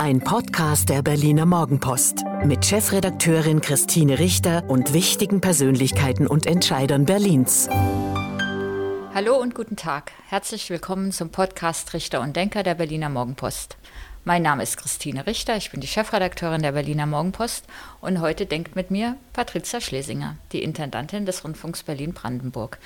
Ein Podcast der Berliner Morgenpost. Mit Chefredakteurin Christine Richter und wichtigen Persönlichkeiten und Entscheidern Berlins. Hallo und guten Tag. Herzlich willkommen zum Podcast Richter und Denker der Berliner Morgenpost. Mein Name ist Christine Richter, ich bin die Chefredakteurin der Berliner Morgenpost und heute denkt mit mir Patricia Schlesinger, die Intendantin des Rundfunks Berlin-Brandenburg.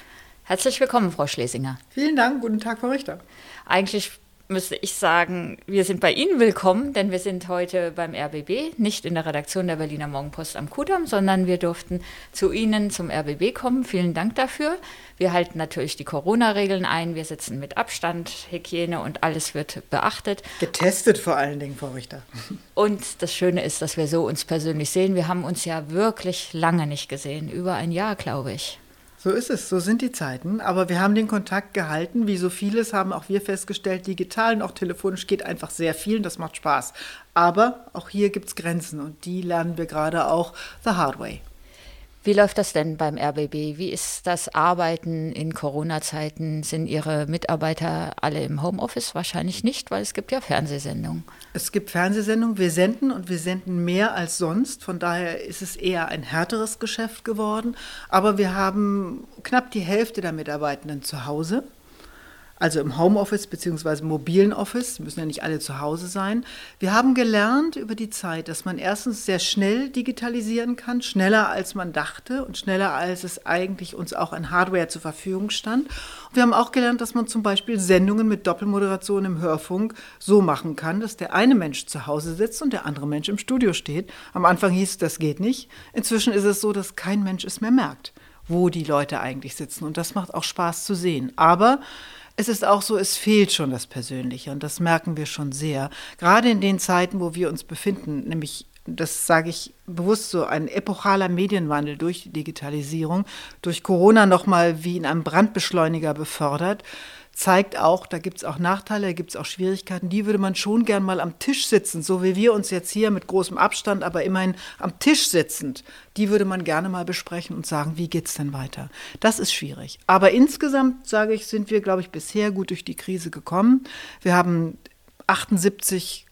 Herzlich willkommen, Frau Schlesinger. Vielen Dank, guten Tag, Frau Richter. Eigentlich müsste ich sagen, wir sind bei Ihnen willkommen, denn wir sind heute beim RBB, nicht in der Redaktion der Berliner Morgenpost am Kudamm, sondern wir durften zu Ihnen zum RBB kommen. Vielen Dank dafür. Wir halten natürlich die Corona-Regeln ein. Wir sitzen mit Abstand, Hygiene und alles wird beachtet. Getestet vor allen Dingen, Frau Richter. Und das Schöne ist, dass wir so uns persönlich sehen. Wir haben uns ja wirklich lange nicht gesehen, über ein Jahr, glaube ich. So ist es, so sind die Zeiten. Aber wir haben den Kontakt gehalten. Wie so vieles haben auch wir festgestellt, digital und auch telefonisch geht einfach sehr viel und das macht Spaß. Aber auch hier gibt es Grenzen und die lernen wir gerade auch the hard way. Wie läuft das denn beim RBB? Wie ist das Arbeiten in Corona-Zeiten? Sind Ihre Mitarbeiter alle im Homeoffice? Wahrscheinlich nicht, weil es gibt ja Fernsehsendungen. Es gibt Fernsehsendungen, wir senden und wir senden mehr als sonst. Von daher ist es eher ein härteres Geschäft geworden. Aber wir haben knapp die Hälfte der Mitarbeitenden zu Hause also im Homeoffice bzw. mobilen Office, müssen ja nicht alle zu Hause sein. Wir haben gelernt über die Zeit, dass man erstens sehr schnell digitalisieren kann, schneller als man dachte und schneller als es eigentlich uns auch an Hardware zur Verfügung stand. Und wir haben auch gelernt, dass man zum Beispiel Sendungen mit Doppelmoderation im Hörfunk so machen kann, dass der eine Mensch zu Hause sitzt und der andere Mensch im Studio steht. Am Anfang hieß es, das geht nicht. Inzwischen ist es so, dass kein Mensch es mehr merkt, wo die Leute eigentlich sitzen. Und das macht auch Spaß zu sehen. Aber es ist auch so, es fehlt schon das Persönliche und das merken wir schon sehr. Gerade in den Zeiten, wo wir uns befinden, nämlich das sage ich bewusst so, ein epochaler Medienwandel durch die Digitalisierung, durch Corona nochmal wie in einem Brandbeschleuniger befördert, zeigt auch, da gibt es auch Nachteile, da gibt es auch Schwierigkeiten, die würde man schon gern mal am Tisch sitzen, so wie wir uns jetzt hier mit großem Abstand, aber immerhin am Tisch sitzend, die würde man gerne mal besprechen und sagen, wie geht es denn weiter? Das ist schwierig. Aber insgesamt, sage ich, sind wir, glaube ich, bisher gut durch die Krise gekommen. Wir haben 78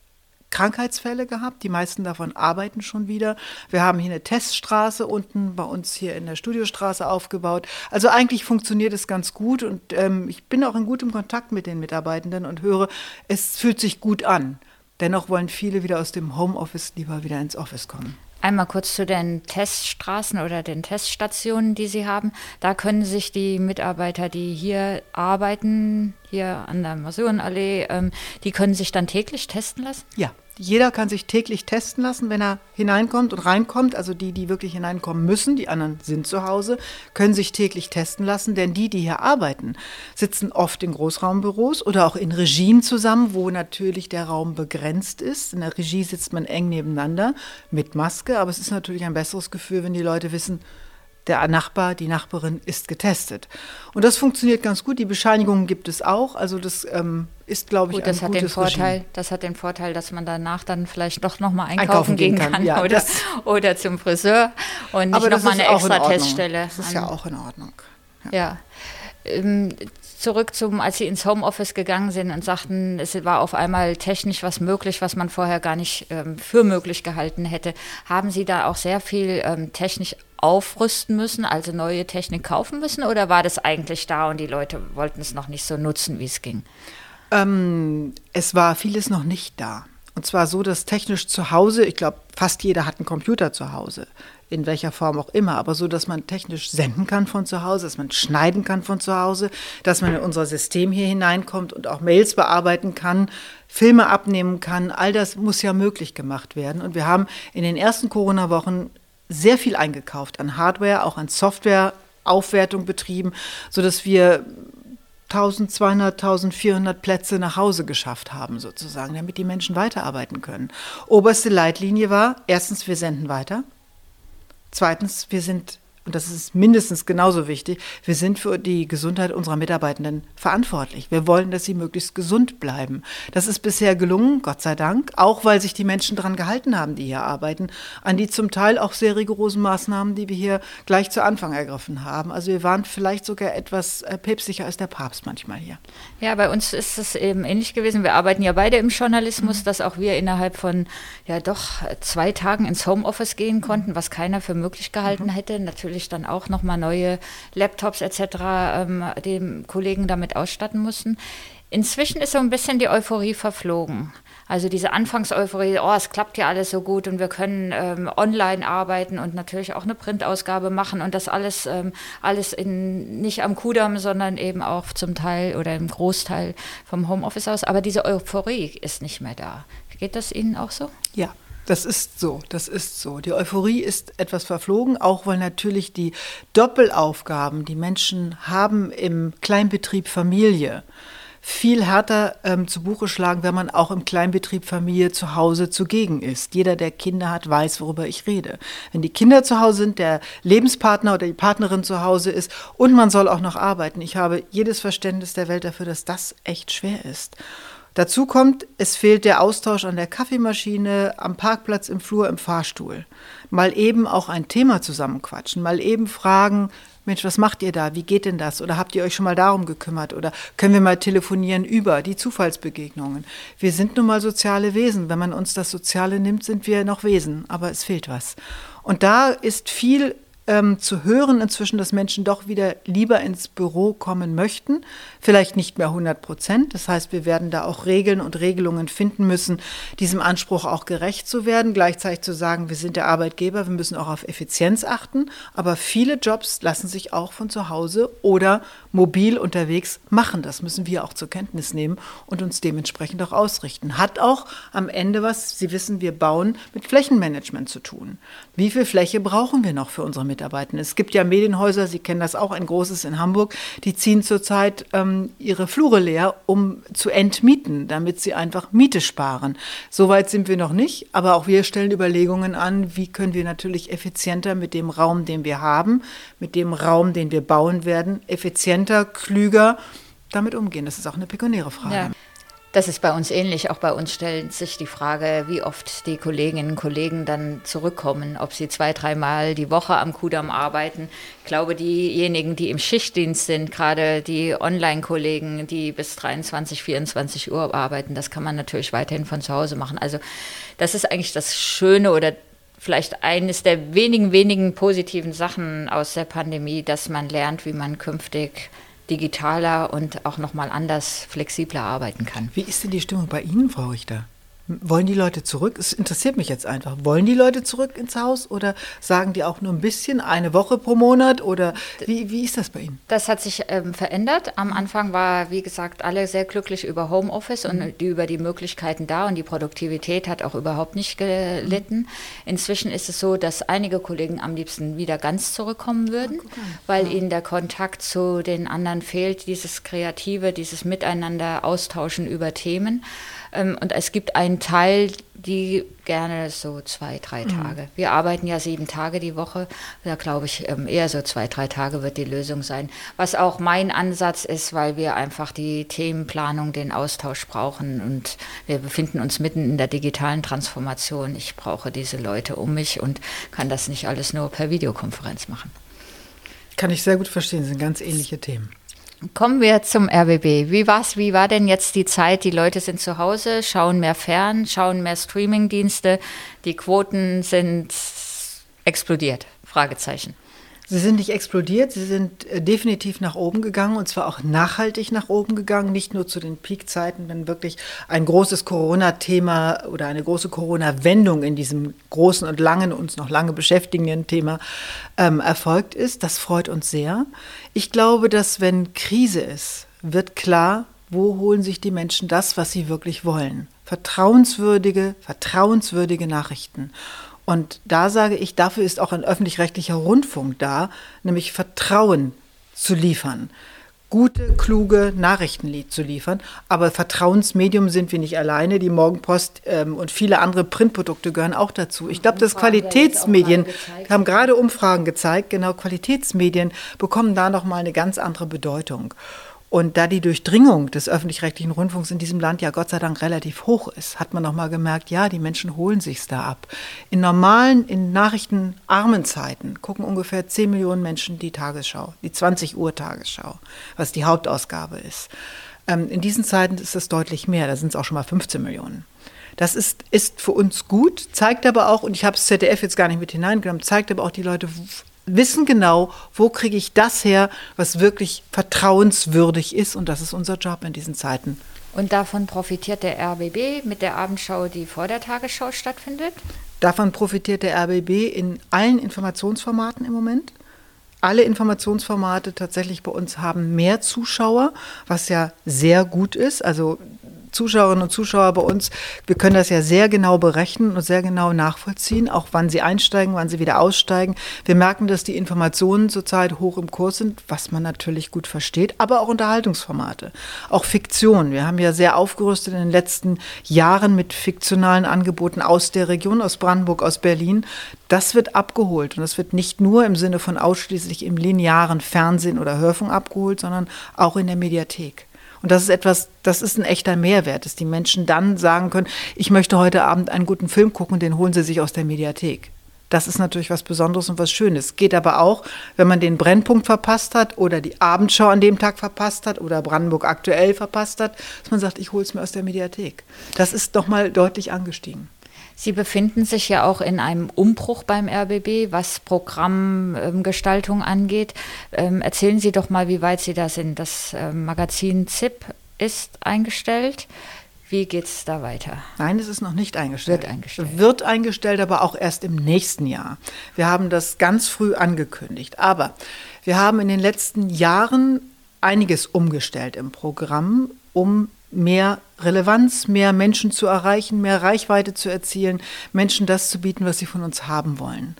Krankheitsfälle gehabt. Die meisten davon arbeiten schon wieder. Wir haben hier eine Teststraße unten bei uns hier in der Studiostraße aufgebaut. Also eigentlich funktioniert es ganz gut und ähm, ich bin auch in gutem Kontakt mit den Mitarbeitenden und höre, es fühlt sich gut an. Dennoch wollen viele wieder aus dem Homeoffice lieber wieder ins Office kommen. Einmal kurz zu den Teststraßen oder den Teststationen, die Sie haben. Da können sich die Mitarbeiter, die hier arbeiten, hier an der Masurenallee, ähm, die können sich dann täglich testen lassen? Ja, jeder kann sich täglich testen lassen, wenn er hineinkommt und reinkommt. Also die, die wirklich hineinkommen müssen, die anderen sind zu Hause, können sich täglich testen lassen. Denn die, die hier arbeiten, sitzen oft in Großraumbüros oder auch in Regien zusammen, wo natürlich der Raum begrenzt ist. In der Regie sitzt man eng nebeneinander mit Maske. Aber es ist natürlich ein besseres Gefühl, wenn die Leute wissen, der Nachbar, die Nachbarin ist getestet. Und das funktioniert ganz gut. Die Bescheinigungen gibt es auch. Also das ähm, ist, glaube ich, gut, das ein hat gutes den Vorteil, Regime. Das hat den Vorteil, dass man danach dann vielleicht doch noch mal einkaufen, Einkaufen gehen kann, kann, ja, oder, das- oder zum Friseur und nicht Aber noch das mal ist eine extra. Teststelle. Das ist ja auch in Ordnung. Ja. Ähm, zurück zum, als Sie ins Homeoffice gegangen sind und sagten, es war auf einmal technisch was möglich, was man vorher gar nicht ähm, für möglich gehalten hätte. Haben Sie da auch sehr viel ähm, technisch aufrüsten müssen, also neue Technik kaufen müssen, oder war das eigentlich da und die Leute wollten es noch nicht so nutzen, wie es ging? Ähm, es war vieles noch nicht da. Und zwar so, dass technisch zu Hause, ich glaube, fast jeder hat einen Computer zu Hause, in welcher Form auch immer, aber so, dass man technisch senden kann von zu Hause, dass man schneiden kann von zu Hause, dass man in unser System hier hineinkommt und auch Mails bearbeiten kann, Filme abnehmen kann. All das muss ja möglich gemacht werden. Und wir haben in den ersten Corona-Wochen sehr viel eingekauft an Hardware, auch an Software. Aufwertung betrieben, sodass wir 1200, 1400 Plätze nach Hause geschafft haben, sozusagen, damit die Menschen weiterarbeiten können. Oberste Leitlinie war, erstens, wir senden weiter. Zweitens, wir sind und das ist mindestens genauso wichtig, wir sind für die Gesundheit unserer Mitarbeitenden verantwortlich. Wir wollen, dass sie möglichst gesund bleiben. Das ist bisher gelungen, Gott sei Dank, auch weil sich die Menschen daran gehalten haben, die hier arbeiten, an die zum Teil auch sehr rigorosen Maßnahmen, die wir hier gleich zu Anfang ergriffen haben. Also wir waren vielleicht sogar etwas äh, päpstlicher als der Papst manchmal hier. Ja, bei uns ist es eben ähnlich gewesen. Wir arbeiten ja beide im Journalismus, mhm. dass auch wir innerhalb von ja doch zwei Tagen ins Homeoffice gehen konnten, was keiner für möglich gehalten mhm. hätte. Natürlich dann auch nochmal neue Laptops etc. Ähm, den Kollegen damit ausstatten mussten. Inzwischen ist so ein bisschen die Euphorie verflogen. Also diese Anfangseuphorie, oh, es klappt ja alles so gut und wir können ähm, online arbeiten und natürlich auch eine Printausgabe machen und das alles, ähm, alles in, nicht am Kudamm, sondern eben auch zum Teil oder im Großteil vom Homeoffice aus. Aber diese Euphorie ist nicht mehr da. Geht das Ihnen auch so? Ja, das ist so, das ist so. Die Euphorie ist etwas verflogen, auch weil natürlich die Doppelaufgaben, die Menschen haben im Kleinbetrieb Familie, viel härter ähm, zu Buche schlagen, wenn man auch im Kleinbetrieb Familie zu Hause zugegen ist. Jeder, der Kinder hat, weiß, worüber ich rede. Wenn die Kinder zu Hause sind, der Lebenspartner oder die Partnerin zu Hause ist und man soll auch noch arbeiten. Ich habe jedes Verständnis der Welt dafür, dass das echt schwer ist. Dazu kommt, es fehlt der Austausch an der Kaffeemaschine, am Parkplatz, im Flur, im Fahrstuhl. Mal eben auch ein Thema zusammenquatschen, mal eben fragen, Mensch, was macht ihr da? Wie geht denn das? Oder habt ihr euch schon mal darum gekümmert? Oder können wir mal telefonieren über die Zufallsbegegnungen? Wir sind nun mal soziale Wesen. Wenn man uns das Soziale nimmt, sind wir noch Wesen, aber es fehlt was. Und da ist viel ähm, zu hören inzwischen, dass Menschen doch wieder lieber ins Büro kommen möchten. Vielleicht nicht mehr 100 Prozent. Das heißt, wir werden da auch Regeln und Regelungen finden müssen, diesem Anspruch auch gerecht zu werden. Gleichzeitig zu sagen, wir sind der Arbeitgeber, wir müssen auch auf Effizienz achten. Aber viele Jobs lassen sich auch von zu Hause oder mobil unterwegs machen. Das müssen wir auch zur Kenntnis nehmen und uns dementsprechend auch ausrichten. Hat auch am Ende was, Sie wissen, wir bauen mit Flächenmanagement zu tun. Wie viel Fläche brauchen wir noch für unsere Mitarbeiter? Es gibt ja Medienhäuser, Sie kennen das auch, ein großes in Hamburg, die ziehen zurzeit ähm, ihre Flure leer, um zu entmieten, damit sie einfach Miete sparen. Soweit sind wir noch nicht, aber auch wir stellen Überlegungen an, wie können wir natürlich effizienter mit dem Raum, den wir haben, mit dem Raum, den wir bauen werden, effizienter, klüger damit umgehen. Das ist auch eine pekunäre Frage. Ja. Das ist bei uns ähnlich. Auch bei uns stellt sich die Frage, wie oft die Kolleginnen und Kollegen dann zurückkommen, ob sie zwei, dreimal die Woche am Kudamm arbeiten. Ich glaube, diejenigen, die im Schichtdienst sind, gerade die Online-Kollegen, die bis 23, 24 Uhr arbeiten, das kann man natürlich weiterhin von zu Hause machen. Also das ist eigentlich das Schöne oder vielleicht eines der wenigen, wenigen positiven Sachen aus der Pandemie, dass man lernt, wie man künftig digitaler und auch nochmal anders, flexibler arbeiten kann. Wie ist denn die Stimmung bei Ihnen, Frau Richter? Wollen die Leute zurück? Es interessiert mich jetzt einfach. Wollen die Leute zurück ins Haus oder sagen die auch nur ein bisschen, eine Woche pro Monat oder wie, wie ist das bei Ihnen? Das hat sich ähm, verändert. Am Anfang war, wie gesagt, alle sehr glücklich über Homeoffice mhm. und die, über die Möglichkeiten da und die Produktivität hat auch überhaupt nicht gelitten. Mhm. Inzwischen ist es so, dass einige Kollegen am liebsten wieder ganz zurückkommen würden, oh, weil ja. ihnen der Kontakt zu den anderen fehlt, dieses Kreative, dieses Miteinander austauschen über Themen. Ähm, und es gibt einen Teil, die gerne so zwei, drei mhm. Tage. Wir arbeiten ja sieben Tage die Woche. Da glaube ich, ähm, eher so zwei, drei Tage wird die Lösung sein. Was auch mein Ansatz ist, weil wir einfach die Themenplanung, den Austausch brauchen. Und wir befinden uns mitten in der digitalen Transformation. Ich brauche diese Leute um mich und kann das nicht alles nur per Videokonferenz machen. Kann ich sehr gut verstehen, das sind ganz ähnliche Themen. Kommen wir zum RBB. Wie war's? Wie war denn jetzt die Zeit? Die Leute sind zu Hause, schauen mehr fern, schauen mehr Streamingdienste. Die Quoten sind explodiert. Fragezeichen. Sie sind nicht explodiert, sie sind äh, definitiv nach oben gegangen und zwar auch nachhaltig nach oben gegangen, nicht nur zu den Peakzeiten, wenn wirklich ein großes Corona-Thema oder eine große Corona-Wendung in diesem großen und langen, uns noch lange beschäftigenden Thema ähm, erfolgt ist. Das freut uns sehr. Ich glaube, dass wenn Krise ist, wird klar, wo holen sich die Menschen das, was sie wirklich wollen. Vertrauenswürdige, vertrauenswürdige Nachrichten. Und da sage ich, dafür ist auch ein öffentlich-rechtlicher Rundfunk da, nämlich Vertrauen zu liefern. gute, kluge Nachrichten zu liefern. Aber Vertrauensmedium sind wir nicht alleine. Die Morgenpost ähm, und viele andere Printprodukte gehören auch dazu. Ich glaube, dass Qualitätsmedien haben gerade Umfragen gezeigt, genau Qualitätsmedien bekommen da noch mal eine ganz andere Bedeutung. Und da die Durchdringung des öffentlich-rechtlichen Rundfunks in diesem Land ja Gott sei Dank relativ hoch ist, hat man noch mal gemerkt, ja, die Menschen holen sich's da ab. In normalen, in nachrichtenarmen Zeiten gucken ungefähr 10 Millionen Menschen die Tagesschau, die 20 Uhr Tagesschau, was die Hauptausgabe ist. Ähm, in diesen Zeiten ist es deutlich mehr, da sind es auch schon mal 15 Millionen. Das ist, ist für uns gut, zeigt aber auch, und ich habe das ZDF jetzt gar nicht mit hineingenommen, zeigt aber auch die Leute, wissen genau, wo kriege ich das her, was wirklich vertrauenswürdig ist. Und das ist unser Job in diesen Zeiten. Und davon profitiert der RBB mit der Abendschau, die vor der Tagesschau stattfindet? Davon profitiert der RBB in allen Informationsformaten im Moment. Alle Informationsformate tatsächlich bei uns haben mehr Zuschauer, was ja sehr gut ist. Also Zuschauerinnen und Zuschauer bei uns, wir können das ja sehr genau berechnen und sehr genau nachvollziehen, auch wann sie einsteigen, wann sie wieder aussteigen. Wir merken, dass die Informationen zurzeit hoch im Kurs sind, was man natürlich gut versteht, aber auch Unterhaltungsformate, auch Fiktion. Wir haben ja sehr aufgerüstet in den letzten Jahren mit fiktionalen Angeboten aus der Region, aus Brandenburg, aus Berlin. Das wird abgeholt und das wird nicht nur im Sinne von ausschließlich im linearen Fernsehen oder Hörfunk abgeholt, sondern auch in der Mediathek. Und das ist etwas, das ist ein echter Mehrwert, dass die Menschen dann sagen können, ich möchte heute Abend einen guten Film gucken, den holen sie sich aus der Mediathek. Das ist natürlich was Besonderes und was Schönes. Geht aber auch, wenn man den Brennpunkt verpasst hat oder die Abendschau an dem Tag verpasst hat oder Brandenburg aktuell verpasst hat, dass man sagt, ich hole es mir aus der Mediathek. Das ist doch mal deutlich angestiegen. Sie befinden sich ja auch in einem Umbruch beim RBB, was Programmgestaltung angeht. Ähm, erzählen Sie doch mal, wie weit Sie da sind. Das ähm, Magazin ZIP ist eingestellt. Wie geht es da weiter? Nein, es ist noch nicht eingestellt. Wird eingestellt. Wird eingestellt, aber auch erst im nächsten Jahr. Wir haben das ganz früh angekündigt. Aber wir haben in den letzten Jahren einiges umgestellt im Programm, um mehr Relevanz, mehr Menschen zu erreichen, mehr Reichweite zu erzielen, Menschen das zu bieten, was sie von uns haben wollen.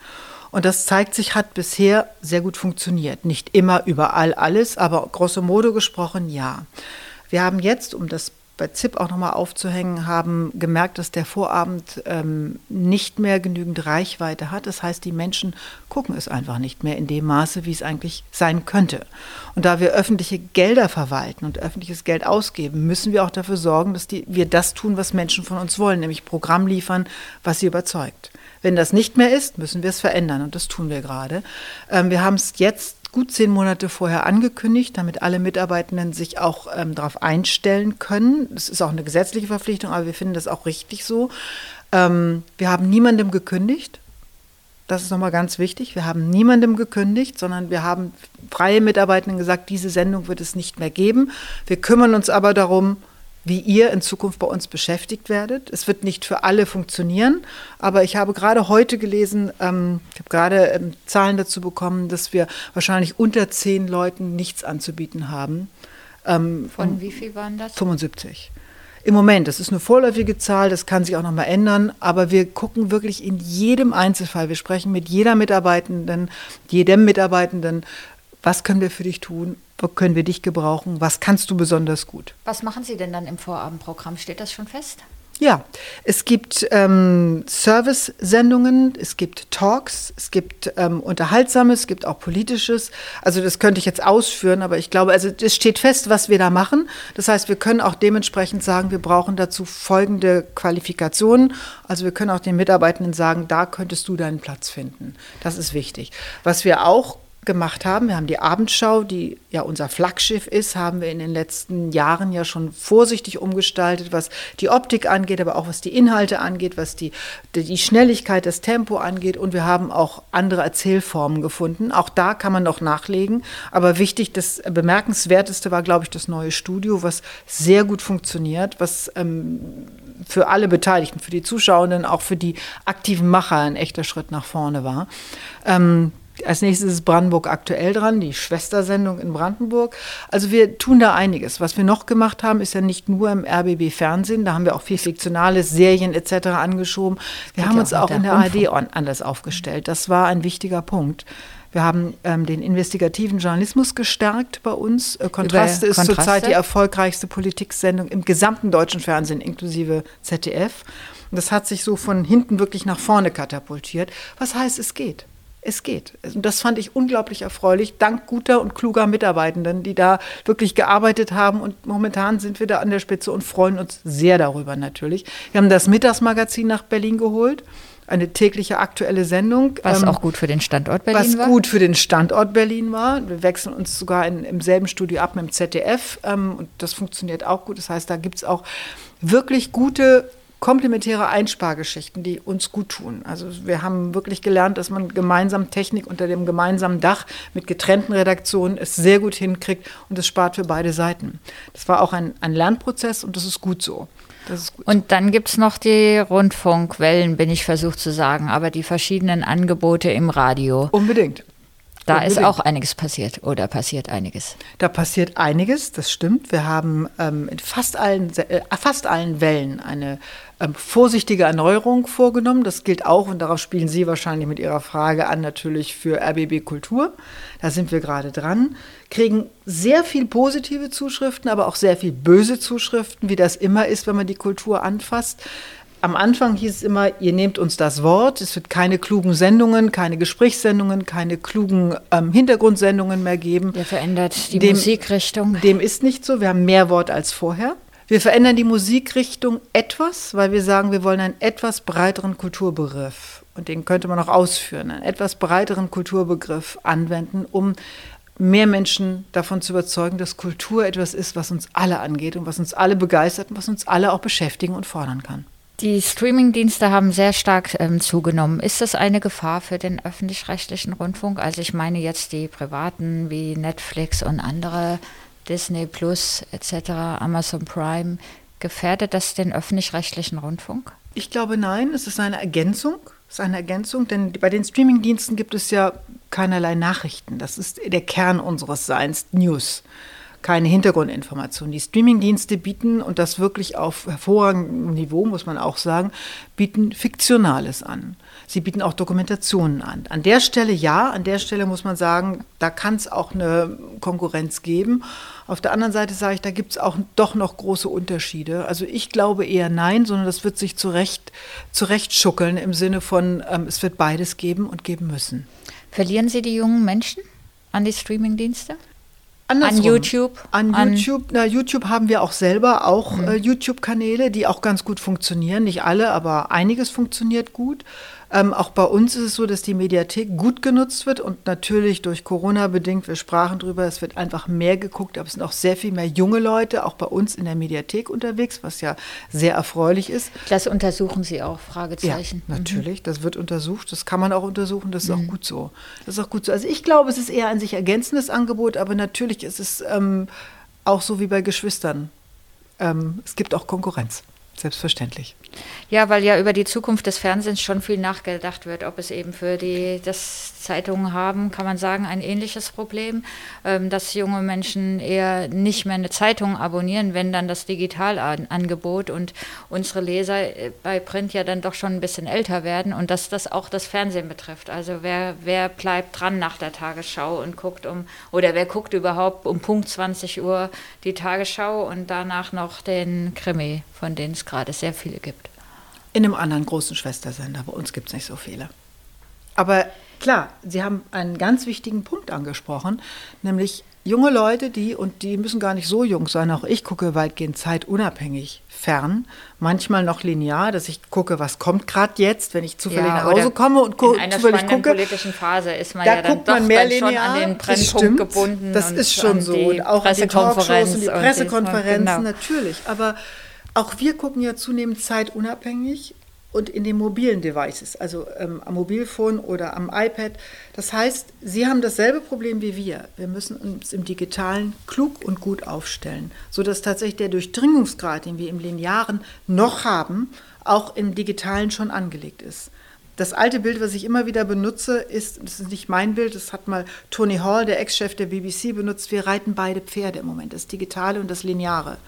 Und das zeigt sich, hat bisher sehr gut funktioniert. Nicht immer überall alles, aber grosso modo gesprochen ja. Wir haben jetzt, um das bei ZIP auch nochmal aufzuhängen, haben gemerkt, dass der Vorabend ähm, nicht mehr genügend Reichweite hat. Das heißt, die Menschen gucken es einfach nicht mehr in dem Maße, wie es eigentlich sein könnte. Und da wir öffentliche Gelder verwalten und öffentliches Geld ausgeben, müssen wir auch dafür sorgen, dass die, wir das tun, was Menschen von uns wollen, nämlich Programm liefern, was sie überzeugt. Wenn das nicht mehr ist, müssen wir es verändern und das tun wir gerade. Ähm, wir haben es jetzt gut zehn Monate vorher angekündigt, damit alle Mitarbeitenden sich auch ähm, darauf einstellen können. Das ist auch eine gesetzliche Verpflichtung, aber wir finden das auch richtig so. Ähm, wir haben niemandem gekündigt. Das ist nochmal ganz wichtig. Wir haben niemandem gekündigt, sondern wir haben freie Mitarbeitenden gesagt, diese Sendung wird es nicht mehr geben. Wir kümmern uns aber darum, wie ihr in Zukunft bei uns beschäftigt werdet. Es wird nicht für alle funktionieren, aber ich habe gerade heute gelesen, ähm, ich habe gerade ähm, Zahlen dazu bekommen, dass wir wahrscheinlich unter zehn Leuten nichts anzubieten haben. Ähm, Von wie viel waren das? 75. Im Moment, das ist eine vorläufige Zahl, das kann sich auch nochmal ändern, aber wir gucken wirklich in jedem Einzelfall. Wir sprechen mit jeder Mitarbeitenden, jedem Mitarbeitenden, was können wir für dich tun, wo können wir dich gebrauchen, was kannst du besonders gut. Was machen Sie denn dann im Vorabendprogramm? Steht das schon fest? Ja, es gibt ähm, Service-Sendungen, es gibt Talks, es gibt ähm, Unterhaltsames, es gibt auch Politisches. Also das könnte ich jetzt ausführen, aber ich glaube, also es steht fest, was wir da machen. Das heißt, wir können auch dementsprechend sagen, wir brauchen dazu folgende Qualifikationen. Also wir können auch den Mitarbeitenden sagen, da könntest du deinen Platz finden. Das ist wichtig. Was wir auch gemacht haben. Wir haben die Abendschau, die ja unser Flaggschiff ist, haben wir in den letzten Jahren ja schon vorsichtig umgestaltet, was die Optik angeht, aber auch was die Inhalte angeht, was die, die Schnelligkeit, das Tempo angeht. Und wir haben auch andere Erzählformen gefunden. Auch da kann man noch nachlegen. Aber wichtig, das Bemerkenswerteste war, glaube ich, das neue Studio, was sehr gut funktioniert, was ähm, für alle Beteiligten, für die Zuschauenden, auch für die aktiven Macher ein echter Schritt nach vorne war. Ähm, als nächstes ist Brandenburg aktuell dran, die Schwestersendung in Brandenburg. Also wir tun da einiges. Was wir noch gemacht haben, ist ja nicht nur im RBB Fernsehen, da haben wir auch viel Fiktionales, Serien etc. angeschoben. Wir haben uns auch in der ARD anders aufgestellt. Das war ein wichtiger Punkt. Wir haben ähm, den investigativen Journalismus gestärkt bei uns. Äh, Kontraste Über ist zurzeit Kontraste? die erfolgreichste Politiksendung im gesamten deutschen Fernsehen, inklusive ZDF. Und das hat sich so von hinten wirklich nach vorne katapultiert. Was heißt, es geht? Es geht. Und das fand ich unglaublich erfreulich, dank guter und kluger Mitarbeitenden, die da wirklich gearbeitet haben. Und momentan sind wir da an der Spitze und freuen uns sehr darüber natürlich. Wir haben das Mittagsmagazin nach Berlin geholt, eine tägliche aktuelle Sendung. Was ähm, auch gut für den Standort Berlin was war. gut für den Standort Berlin war. Wir wechseln uns sogar in, im selben Studio ab mit dem ZDF ähm, und das funktioniert auch gut. Das heißt, da gibt es auch wirklich gute komplementäre Einspargeschichten, die uns gut tun. Also wir haben wirklich gelernt, dass man gemeinsam Technik unter dem gemeinsamen Dach mit getrennten Redaktionen es sehr gut hinkriegt und es spart für beide Seiten. Das war auch ein, ein Lernprozess und das ist gut so. Das ist gut so. Und dann gibt es noch die Rundfunkwellen, bin ich versucht zu sagen, aber die verschiedenen Angebote im Radio. Unbedingt. Da ist Unbedingt. auch einiges passiert oder passiert einiges. Da passiert einiges, das stimmt. Wir haben ähm, in fast allen, äh, fast allen Wellen eine ähm, vorsichtige Erneuerung vorgenommen. Das gilt auch, und darauf spielen Sie wahrscheinlich mit Ihrer Frage an, natürlich für RBB Kultur. Da sind wir gerade dran. Kriegen sehr viel positive Zuschriften, aber auch sehr viel böse Zuschriften, wie das immer ist, wenn man die Kultur anfasst. Am Anfang hieß es immer, ihr nehmt uns das Wort. Es wird keine klugen Sendungen, keine Gesprächssendungen, keine klugen ähm, Hintergrundsendungen mehr geben. Der verändert die Dem- Musikrichtung. Dem ist nicht so. Wir haben mehr Wort als vorher. Wir verändern die Musikrichtung etwas, weil wir sagen, wir wollen einen etwas breiteren Kulturbegriff. Und den könnte man auch ausführen, einen etwas breiteren Kulturbegriff anwenden, um mehr Menschen davon zu überzeugen, dass Kultur etwas ist, was uns alle angeht und was uns alle begeistert und was uns alle auch beschäftigen und fordern kann. Die Streamingdienste haben sehr stark ähm, zugenommen. Ist das eine Gefahr für den öffentlich-rechtlichen Rundfunk? Also ich meine jetzt die privaten wie Netflix und andere, Disney Plus etc., Amazon Prime. Gefährdet das den öffentlich-rechtlichen Rundfunk? Ich glaube nein, es ist eine Ergänzung. Es ist eine Ergänzung, denn bei den Streamingdiensten gibt es ja keinerlei Nachrichten. Das ist der Kern unseres Seins, News. Keine Hintergrundinformationen. Die Streamingdienste bieten, und das wirklich auf hervorragendem Niveau, muss man auch sagen, bieten Fiktionales an. Sie bieten auch Dokumentationen an. An der Stelle ja, an der Stelle muss man sagen, da kann es auch eine Konkurrenz geben. Auf der anderen Seite sage ich, da gibt es auch doch noch große Unterschiede. Also ich glaube eher nein, sondern das wird sich zurecht, zurechtschuckeln im Sinne von, ähm, es wird beides geben und geben müssen. Verlieren Sie die jungen Menschen an die Streamingdienste? Andersrum. YouTube? An An- YouTube, na, YouTube haben wir auch selber auch äh, YouTube-Kanäle, die auch ganz gut funktionieren. Nicht alle, aber einiges funktioniert gut. Ähm, auch bei uns ist es so, dass die Mediathek gut genutzt wird und natürlich durch Corona bedingt, wir sprachen drüber, es wird einfach mehr geguckt, aber es sind auch sehr viel mehr junge Leute auch bei uns in der Mediathek unterwegs, was ja sehr erfreulich ist. Das untersuchen Sie auch, Ja, Fragezeichen. natürlich, das wird untersucht, das kann man auch untersuchen, das ist auch gut so. Das ist auch gut so. Also ich glaube, es ist eher ein sich ergänzendes Angebot, aber natürlich ist es ähm, auch so wie bei Geschwistern. Ähm, es gibt auch Konkurrenz, selbstverständlich. Ja, weil ja über die Zukunft des Fernsehens schon viel nachgedacht wird, ob es eben für die das Zeitungen haben, kann man sagen, ein ähnliches Problem, ähm, dass junge Menschen eher nicht mehr eine Zeitung abonnieren, wenn dann das Digitalangebot und unsere Leser äh, bei Print ja dann doch schon ein bisschen älter werden und dass das auch das Fernsehen betrifft. Also wer, wer bleibt dran nach der Tagesschau und guckt um, oder wer guckt überhaupt um Punkt 20 Uhr die Tagesschau und danach noch den Krimi, von denen es gerade sehr viele gibt. In einem anderen großen Schwestersender, bei uns gibt es nicht so viele. Aber klar, Sie haben einen ganz wichtigen Punkt angesprochen, nämlich junge Leute, die, und die müssen gar nicht so jung sein, auch ich gucke weitgehend zeitunabhängig fern, manchmal noch linear, dass ich gucke, was kommt gerade jetzt, wenn ich zufällig nach oder Hause komme und gu in einer zufällig gucke. politischen Phase ist man Da ja dann guckt man doch mehr dann schon linear. an den das Brennpunkt stimmt. gebunden. Das und ist schon an so. Die Und auch an die Talkshows und die und Pressekonferenzen, genau. natürlich. Aber auch wir gucken ja zunehmend zeitunabhängig und in den mobilen Devices, also ähm, am Mobilfon oder am iPad. Das heißt, Sie haben dasselbe Problem wie wir. Wir müssen uns im Digitalen klug und gut aufstellen, sodass tatsächlich der Durchdringungsgrad, den wir im Linearen noch haben, auch im Digitalen schon angelegt ist. Das alte Bild, was ich immer wieder benutze, ist, das ist nicht mein Bild, das hat mal Tony Hall, der Ex-Chef der BBC, benutzt. Wir reiten beide Pferde im Moment, das Digitale und das Lineare.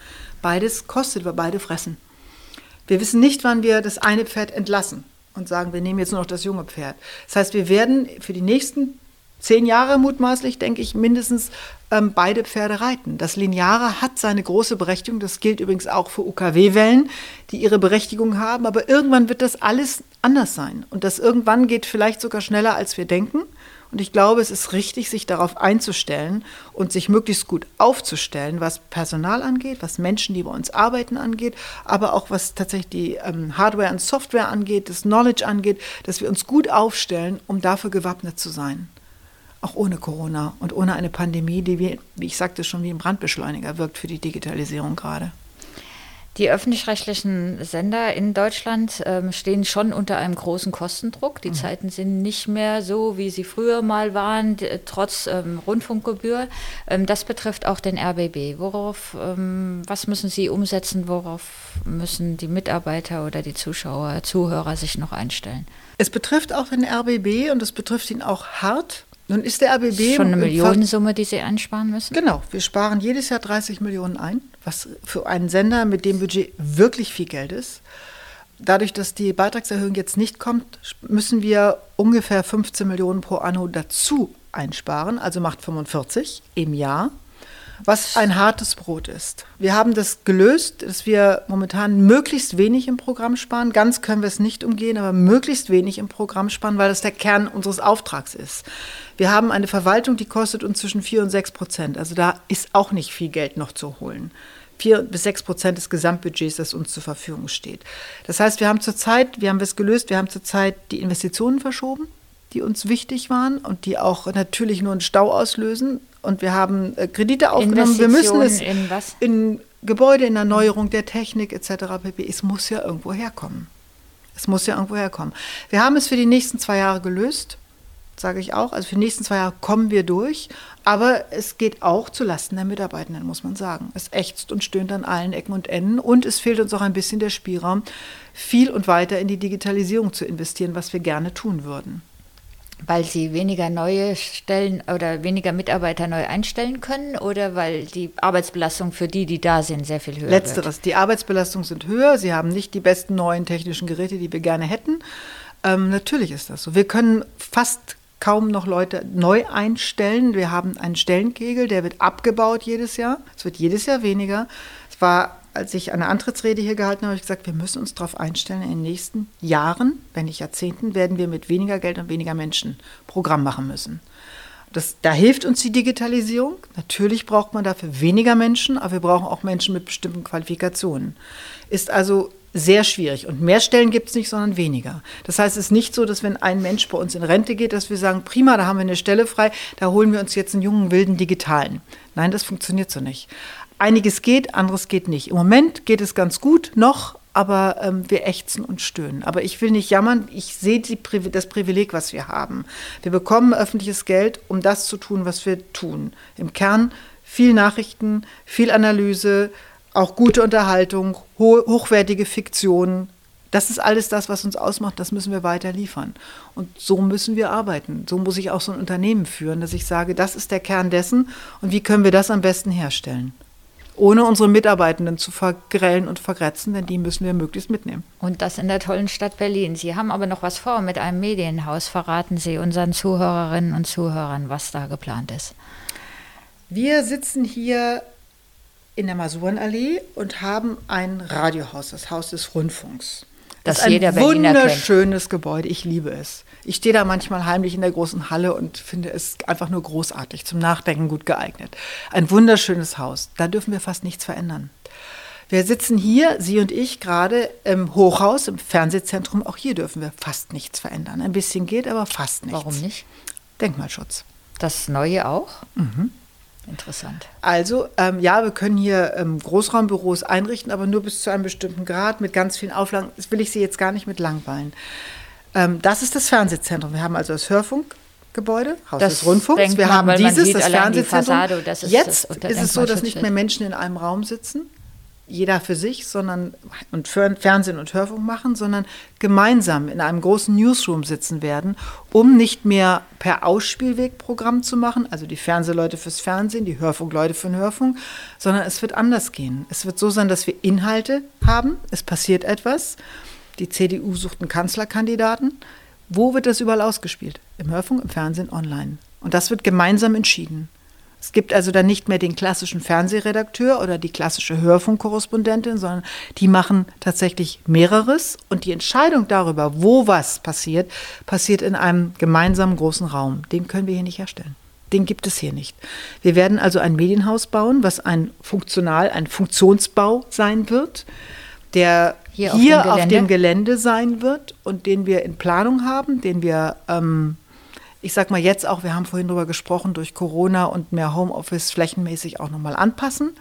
Beides kostet, weil beide fressen. Wir wissen nicht, wann wir das eine Pferd entlassen und sagen, wir nehmen jetzt nur noch das junge Pferd. Das heißt, wir werden für die nächsten zehn Jahre mutmaßlich, denke ich, mindestens ähm, beide Pferde reiten. Das Lineare hat seine große Berechtigung. Das gilt übrigens auch für UKW-Wellen, die ihre Berechtigung haben. Aber irgendwann wird das alles anders sein. Und das irgendwann geht vielleicht sogar schneller, als wir denken. Und ich glaube, es ist richtig, sich darauf einzustellen und sich möglichst gut aufzustellen, was Personal angeht, was Menschen, die bei uns arbeiten, angeht, aber auch was tatsächlich die ähm, Hardware und Software angeht, das Knowledge angeht, dass wir uns gut aufstellen, um dafür gewappnet zu sein auch ohne Corona und ohne eine Pandemie, die, wie, wie ich sagte, schon wie ein Brandbeschleuniger wirkt für die Digitalisierung gerade. Die öffentlich-rechtlichen Sender in Deutschland ähm, stehen schon unter einem großen Kostendruck. Die mhm. Zeiten sind nicht mehr so, wie sie früher mal waren, trotz ähm, Rundfunkgebühr. Ähm, das betrifft auch den RBB. Worauf, ähm, was müssen Sie umsetzen? Worauf müssen die Mitarbeiter oder die Zuschauer, Zuhörer sich noch einstellen? Es betrifft auch den RBB und es betrifft ihn auch hart. Nun ist der RBB. Schon eine Millionensumme, die Sie einsparen müssen? Genau, wir sparen jedes Jahr 30 Millionen ein, was für einen Sender mit dem Budget wirklich viel Geld ist. Dadurch, dass die Beitragserhöhung jetzt nicht kommt, müssen wir ungefähr 15 Millionen pro Anno dazu einsparen, also macht 45 im Jahr was ein hartes Brot ist. Wir haben das gelöst, dass wir momentan möglichst wenig im Programm sparen. Ganz können wir es nicht umgehen, aber möglichst wenig im Programm sparen, weil das der Kern unseres Auftrags ist. Wir haben eine Verwaltung, die kostet uns zwischen 4 und 6 Prozent. Also da ist auch nicht viel Geld noch zu holen. 4 bis 6 Prozent des Gesamtbudgets, das uns zur Verfügung steht. Das heißt, wir haben zurzeit, wir haben es gelöst, wir haben zurzeit die Investitionen verschoben, die uns wichtig waren und die auch natürlich nur einen Stau auslösen und wir haben äh, Kredite aufgenommen. Wir müssen es in, was? in Gebäude, in Erneuerung der Technik etc. pp. Es muss ja irgendwo herkommen. Es muss ja irgendwo herkommen. Wir haben es für die nächsten zwei Jahre gelöst, sage ich auch. Also für die nächsten zwei Jahre kommen wir durch. Aber es geht auch zu Lasten der Mitarbeitenden, muss man sagen. Es ächzt und stöhnt an allen Ecken und Enden. Und es fehlt uns auch ein bisschen der Spielraum, viel und weiter in die Digitalisierung zu investieren, was wir gerne tun würden. Weil sie weniger neue Stellen oder weniger Mitarbeiter neu einstellen können oder weil die Arbeitsbelastung für die, die da sind, sehr viel höher Letzteres. Wird? Die Arbeitsbelastungen sind höher. Sie haben nicht die besten neuen technischen Geräte, die wir gerne hätten. Ähm, natürlich ist das so. Wir können fast kaum noch Leute neu einstellen. Wir haben einen Stellenkegel, der wird abgebaut jedes Jahr. Es wird jedes Jahr weniger. Es war als ich eine Antrittsrede hier gehalten habe, habe ich gesagt, wir müssen uns darauf einstellen, in den nächsten Jahren, wenn nicht Jahrzehnten, werden wir mit weniger Geld und weniger Menschen Programm machen müssen. Das, da hilft uns die Digitalisierung. Natürlich braucht man dafür weniger Menschen, aber wir brauchen auch Menschen mit bestimmten Qualifikationen. Ist also sehr schwierig. Und mehr Stellen gibt es nicht, sondern weniger. Das heißt, es ist nicht so, dass wenn ein Mensch bei uns in Rente geht, dass wir sagen, prima, da haben wir eine Stelle frei, da holen wir uns jetzt einen jungen, wilden Digitalen. Nein, das funktioniert so nicht einiges geht, anderes geht nicht. Im Moment geht es ganz gut noch, aber ähm, wir ächzen und stöhnen. Aber ich will nicht jammern, ich sehe die, das Privileg, was wir haben. Wir bekommen öffentliches Geld, um das zu tun, was wir tun. Im Kern viel Nachrichten, viel Analyse, auch gute Unterhaltung, ho hochwertige Fiktion. Das ist alles das, was uns ausmacht, das müssen wir weiter liefern. Und so müssen wir arbeiten. So muss ich auch so ein Unternehmen führen, dass ich sage, das ist der Kern dessen und wie können wir das am besten herstellen ohne unsere Mitarbeitenden zu vergrellen und vergrätzen, denn die müssen wir möglichst mitnehmen. Und das in der tollen Stadt Berlin. Sie haben aber noch was vor mit einem Medienhaus. Verraten Sie unseren Zuhörerinnen und Zuhörern, was da geplant ist. Wir sitzen hier in der Masurenallee und haben ein Radiohaus, das Haus des Rundfunks. Das, das ist ein wunderschönes Gebäude. Ich liebe es. Ich stehe da manchmal heimlich in der großen Halle und finde es einfach nur großartig, zum Nachdenken gut geeignet. Ein wunderschönes Haus. Da dürfen wir fast nichts verändern. Wir sitzen hier, Sie und ich, gerade im Hochhaus, im Fernsehzentrum. Auch hier dürfen wir fast nichts verändern. Ein bisschen geht, aber fast nichts. Warum nicht? Denkmalschutz. Das Neue auch? Mhm. Interessant. Also, ähm, ja, wir können hier ähm, Großraumbüros einrichten, aber nur bis zu einem bestimmten Grad mit ganz vielen Auflagen. Das will ich Sie jetzt gar nicht mit langweilen. Ähm, das ist das Fernsehzentrum. Wir haben also das Hörfunkgebäude, Haus das des Rundfunks. Wir haben dieses, das Fernsehzentrum. Fassade, das Jetzt ist es so, dass nicht mehr Menschen in einem Raum sitzen, jeder für sich, sondern und Fernsehen und Hörfunk machen, sondern gemeinsam in einem großen Newsroom sitzen werden, um nicht mehr per Ausspielweg Programm zu machen, also die Fernsehleute fürs Fernsehen, die Hörfunkleute für den Hörfunk, sondern es wird anders gehen. Es wird so sein, dass wir Inhalte haben, es passiert etwas. Die CDU sucht einen Kanzlerkandidaten. Wo wird das überall ausgespielt? Im Hörfunk, im Fernsehen, online. Und das wird gemeinsam entschieden. Es gibt also dann nicht mehr den klassischen Fernsehredakteur oder die klassische Hörfunkkorrespondentin, sondern die machen tatsächlich mehreres und die Entscheidung darüber, wo was passiert, passiert in einem gemeinsamen großen Raum. Den können wir hier nicht herstellen. Den gibt es hier nicht. Wir werden also ein Medienhaus bauen, was ein funktional, ein Funktionsbau sein wird, der hier, hier auf, dem auf, dem Gelände sein wird und den wir in Planung haben, den wir ähm, ich sag mal jetzt auch, wir haben vorhin darüber gesprochen, durch Corona und mehr Homeoffice flächenmäßig auch nochmal anpassen.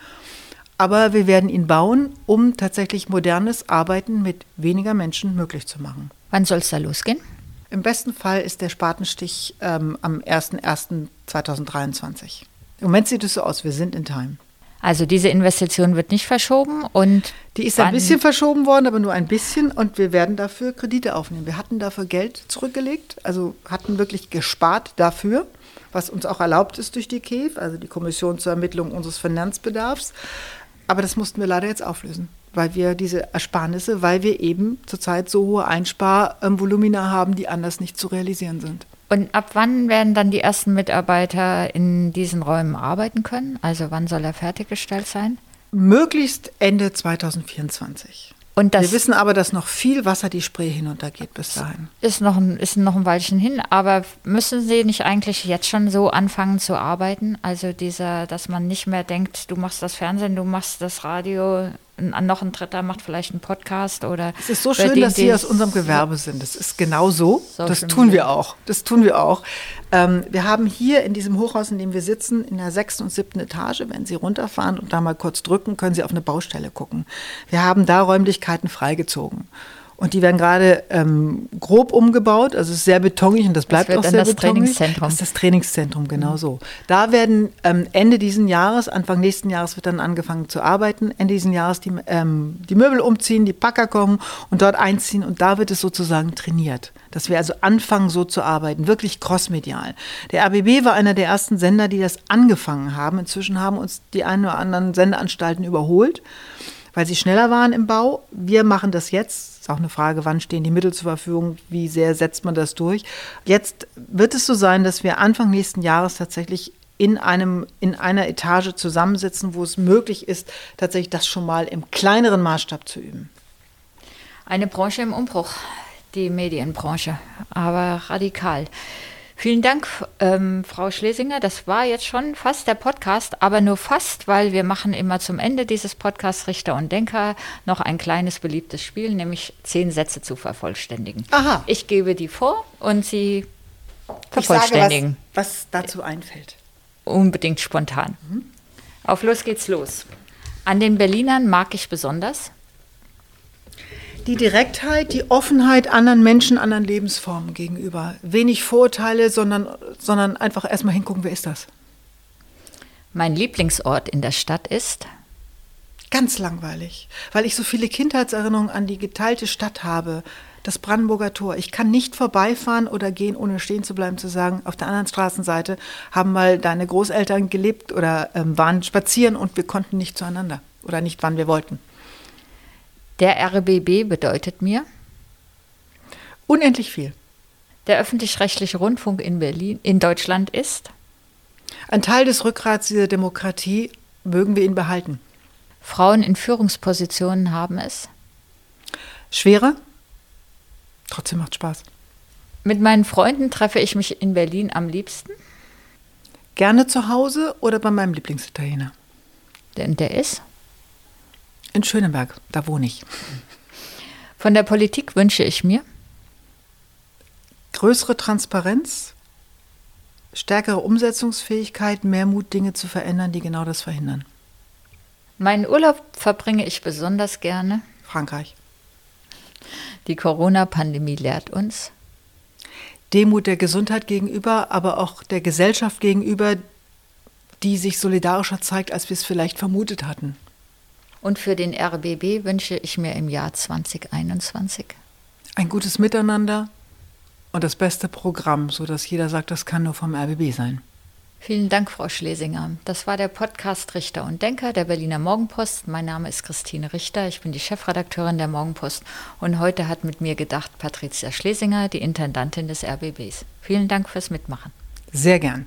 Aber wir werden ihn bauen, um tatsächlich modernes Arbeiten mit weniger Menschen möglich zu machen. Wann soll es da losgehen? Im besten Fall ist der Spatenstich ähm, am 01.01.2023. Im Moment sieht es so aus, wir sind in Time. Also diese Investition wird nicht verschoben und die ist ein bisschen verschoben worden, aber nur ein bisschen und wir werden dafür Kredite aufnehmen. Wir hatten dafür Geld zurückgelegt, also hatten wirklich gespart dafür, was uns auch erlaubt ist durch die KEF, also die Kommission zur Ermittlung unseres Finanzbedarfs. Aber das mussten wir leider jetzt auflösen, weil wir diese Ersparnisse, weil wir eben zurzeit so hohe Einsparvolumina haben, die anders nicht zu realisieren sind. Und ab wann werden dann die ersten Mitarbeiter in diesen Räumen arbeiten können? Also wann soll er fertiggestellt sein? Möglichst Ende 2024. Und Wir wissen aber, dass noch viel Wasser die Spree hinuntergeht bis dahin. Ist noch, ein, ist noch ein Weilchen hin, aber müssen Sie nicht eigentlich jetzt schon so anfangen zu arbeiten? Also dieser, dass man nicht mehr denkt, du machst das Fernsehen, du machst das Radio, noch ein Dritter macht vielleicht einen Podcast oder. Es ist so schön, dass Sie aus unserem Gewerbe sind. Das ist genau so. das tun wir auch. Das tun wir auch. Ähm, wir haben hier in diesem Hochhaus, in dem wir sitzen, in der sechsten und siebten Etage, wenn Sie runterfahren und da mal kurz drücken, können Sie auf eine Baustelle gucken. Wir haben da Räumlichkeiten freigezogen. Und die werden gerade ähm, grob umgebaut, also es ist sehr betonig und das bleibt das auch sehr das betonig. Trainingszentrum. Das ist das Trainingszentrum, genau mhm. so. Da werden ähm, Ende diesen Jahres, Anfang nächsten Jahres wird dann angefangen zu arbeiten, Ende diesen Jahres die, ähm, die Möbel umziehen, die Packer kommen und dort einziehen und da wird es sozusagen trainiert. Dass wir also anfangen so zu arbeiten, wirklich crossmedial. Der RBB war einer der ersten Sender, die das angefangen haben. Inzwischen haben uns die einen oder anderen Sendeanstalten überholt weil sie schneller waren im Bau. Wir machen das jetzt. Ist auch eine Frage, wann stehen die Mittel zur Verfügung, wie sehr setzt man das durch. Jetzt wird es so sein, dass wir Anfang nächsten Jahres tatsächlich in, einem, in einer Etage zusammensitzen, wo es möglich ist, tatsächlich das schon mal im kleineren Maßstab zu üben. Eine Branche im Umbruch, die Medienbranche, aber radikal. Vielen Dank, ähm, Frau Schlesinger. Das war jetzt schon fast der Podcast, aber nur fast, weil wir machen immer zum Ende dieses Podcasts Richter und Denker noch ein kleines beliebtes Spiel, nämlich zehn Sätze zu vervollständigen. Aha. Ich gebe die vor und Sie vervollständigen. Ich sage, was, was dazu einfällt. Unbedingt spontan. Mhm. Auf los geht's los. An den Berlinern mag ich besonders die Direktheit, die Offenheit anderen Menschen, anderen Lebensformen gegenüber. Wenig Vorurteile, sondern, sondern einfach erstmal hingucken, wer ist das? Mein Lieblingsort in der Stadt ist? Ganz langweilig, weil ich so viele Kindheitserinnerungen an die geteilte Stadt habe. Das Brandenburger Tor. Ich kann nicht vorbeifahren oder gehen, ohne stehen zu bleiben, zu sagen, auf der anderen Straßenseite haben mal deine Großeltern gelebt oder ähm, waren spazieren und wir konnten nicht zueinander oder nicht, wann wir wollten. Der RBB bedeutet mir unendlich viel. Der öffentlich-rechtliche Rundfunk in Berlin, in Deutschland ist ein Teil des Rückgrats dieser Demokratie. Mögen wir ihn behalten. Frauen in Führungspositionen haben es schwerer. Trotzdem macht Spaß. Mit meinen Freunden treffe ich mich in Berlin am liebsten. Gerne zu Hause oder bei meinem Lieblingsitaliener. Denn der ist? In Schöneberg, da wohne ich. Von der Politik wünsche ich mir größere Transparenz, stärkere Umsetzungsfähigkeit, mehr Mut, Dinge zu verändern, die genau das verhindern. Meinen Urlaub verbringe ich besonders gerne. Frankreich. Die Corona-Pandemie lehrt uns. Demut der Gesundheit gegenüber, aber auch der Gesellschaft gegenüber, die sich solidarischer zeigt, als wir es vielleicht vermutet hatten. Und für den RBB wünsche ich mir im Jahr 2021 ein gutes Miteinander und das beste Programm, sodass jeder sagt, das kann nur vom RBB sein. Vielen Dank, Frau Schlesinger. Das war der Podcast Richter und Denker der Berliner Morgenpost. Mein Name ist Christine Richter. Ich bin die Chefredakteurin der Morgenpost. Und heute hat mit mir gedacht Patricia Schlesinger, die Intendantin des RBBs. Vielen Dank fürs Mitmachen. Sehr gern.